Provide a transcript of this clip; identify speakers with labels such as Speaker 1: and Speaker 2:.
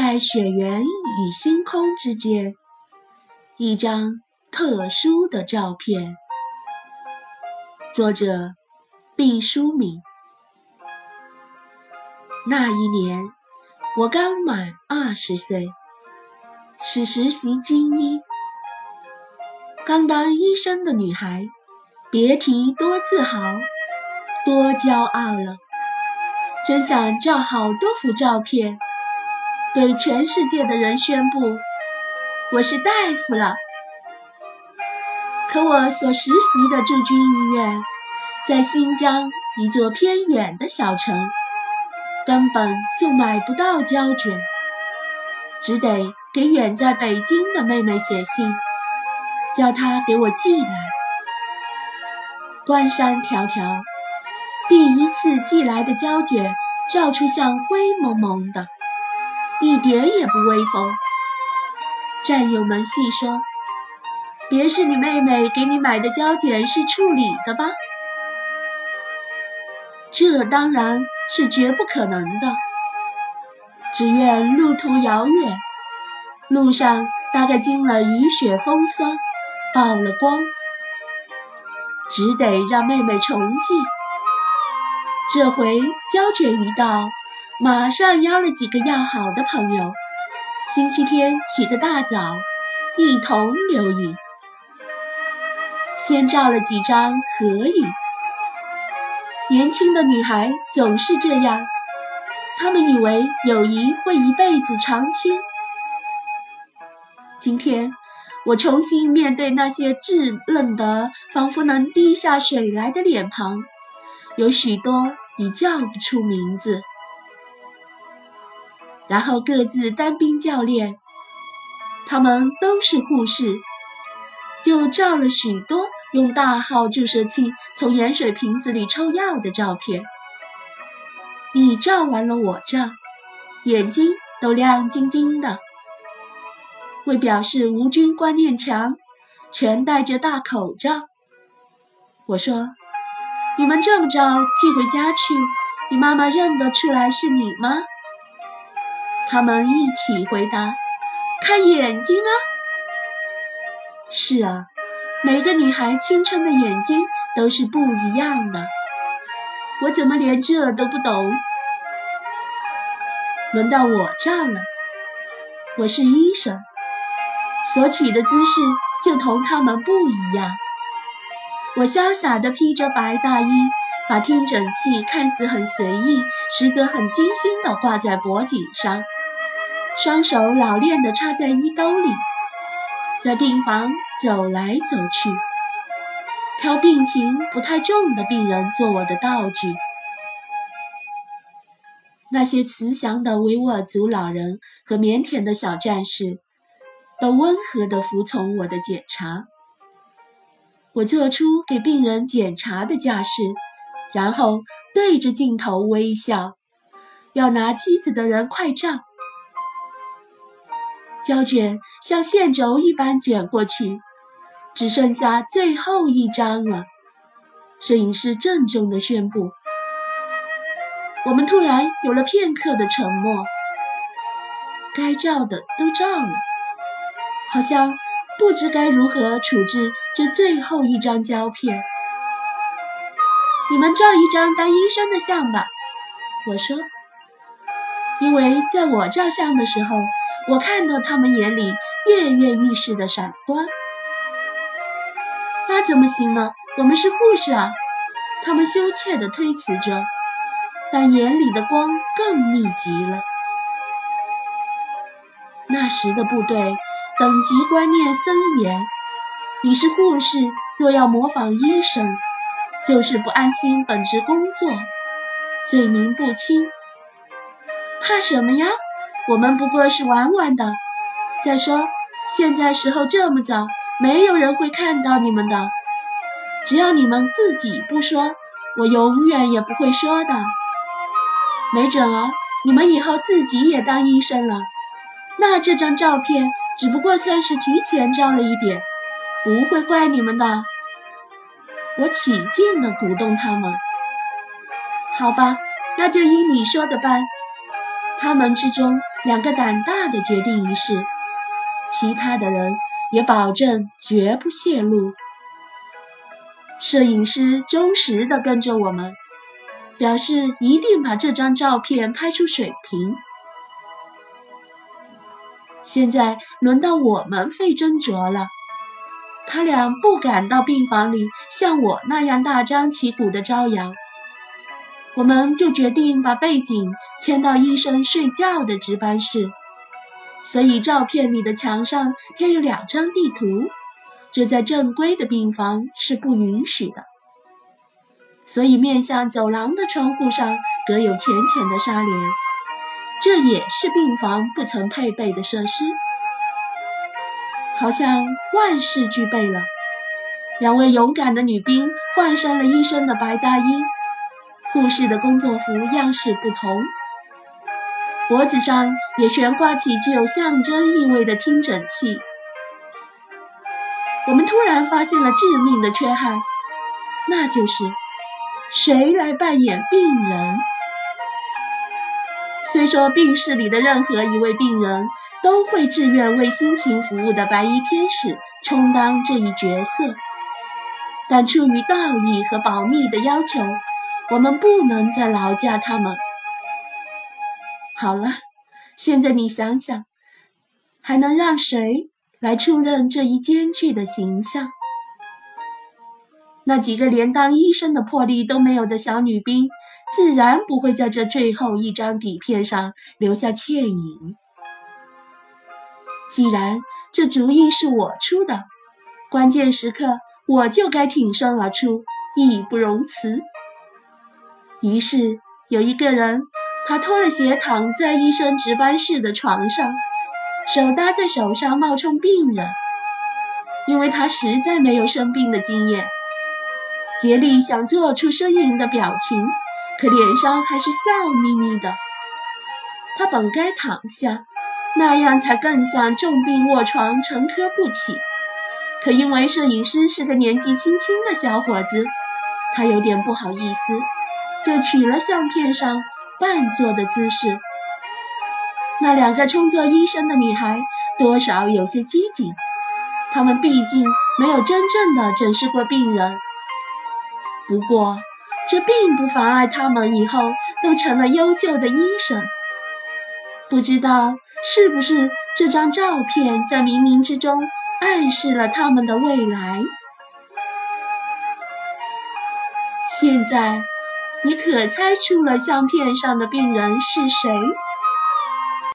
Speaker 1: 在雪原与星空之间，一张特殊的照片。作者毕淑敏。那一年，我刚满二十岁，是实习军医。刚当医生的女孩，别提多自豪、多骄傲了。真想照好多幅照片，对全世界的人宣布我是大夫了。可我所实习的驻军医院在新疆一座偏远的小城，根本就买不到胶卷，只得给远在北京的妹妹写信，叫她给我寄来。关山迢迢。第一次寄来的胶卷照出像灰蒙蒙的，一点也不威风。战友们细说：“别是你妹妹给你买的胶卷是处理的吧？”这当然是绝不可能的。只愿路途遥远，路上大概经了雨雪风霜，曝了光，只得让妹妹重寄。这回胶卷一到，马上邀了几个要好的朋友，星期天起个大早，一同留影。先照了几张合影。年轻的女孩总是这样，她们以为友谊会一辈子长青。今天我重新面对那些稚嫩的，仿佛能滴下水来的脸庞。有许多已叫不出名字，然后各自单兵教练，他们都是护士，就照了许多用大号注射器从盐水瓶子里抽药的照片。你照完了我照，眼睛都亮晶晶的，为表示无菌观念强，全戴着大口罩。我说。你们这么着寄回家去，你妈妈认得出来是你吗？他们一起回答：“看眼睛啊！”是啊，每个女孩青春的眼睛都是不一样的。我怎么连这都不懂？轮到我这儿了，我是医生，所起的姿势就同他们不一样。我潇洒地披着白大衣，把听诊器看似很随意，实则很精心地挂在脖颈上，双手老练地插在衣兜里，在病房走来走去，挑病情不太重的病人做我的道具。那些慈祥的维吾尔族老人和腼腆的小战士，都温和地服从我的检查。我做出给病人检查的架势，然后对着镜头微笑。要拿机子的人快照。胶卷像线轴一般卷过去，只剩下最后一张了。摄影师郑重地宣布：“我们突然有了片刻的沉默。该照的都照了，好像不知该如何处置。”这最后一张胶片，你们照一张当医生的相吧。我说，因为在我照相的时候，我看到他们眼里跃跃欲试的闪光。那怎么行呢？我们是护士啊！他们羞怯地推辞着，但眼里的光更密集了。那时的部队等级观念森严。你是护士，若要模仿医生，就是不安心本职工作，罪名不轻。怕什么呀？我们不过是玩玩的。再说，现在时候这么早，没有人会看到你们的。只要你们自己不说，我永远也不会说的。没准儿你们以后自己也当医生了，那这张照片只不过算是提前照了一点。不会怪你们的，我起劲地鼓动他们。好吧，那就依你说的办。他们之中两个胆大的决定一事，其他的人也保证绝不泄露。摄影师忠实地跟着我们，表示一定把这张照片拍出水平。现在轮到我们费斟酌了。他俩不敢到病房里像我那样大张旗鼓的招摇，我们就决定把背景迁到医生睡觉的值班室，所以照片里的墙上贴有两张地图，这在正规的病房是不允许的。所以面向走廊的窗户上隔有浅浅的纱帘，这也是病房不曾配备的设施。好像万事俱备了。两位勇敢的女兵换上了医生的白大衣，护士的工作服样式不同，脖子上也悬挂起具有象征意味的听诊器。我们突然发现了致命的缺憾，那就是谁来扮演病人？虽说病室里的任何一位病人。都会志愿为辛勤服务的白衣天使充当这一角色，但出于道义和保密的要求，我们不能再劳驾他们。好了，现在你想想，还能让谁来出任这一艰巨的形象？那几个连当医生的魄力都没有的小女兵，自然不会在这最后一张底片上留下倩影。既然这主意是我出的，关键时刻我就该挺身而出，义不容辞。于是有一个人，他脱了鞋躺在医生值班室的床上，手搭在手上冒充病人，因为他实在没有生病的经验。竭力想做出呻吟的表情，可脸上还是笑眯眯的。他本该躺下。那样才更像重病卧床、沉疴不起。可因为摄影师是个年纪轻轻的小伙子，他有点不好意思，就取了相片上半坐的姿势。那两个充作医生的女孩多少有些拘谨，她们毕竟没有真正的诊视过病人。不过，这并不妨碍她们以后都成了优秀的医生。不知道。是不是这张照片在冥冥之中暗示了他们的未来？现在，你可猜出了相片上的病人是谁？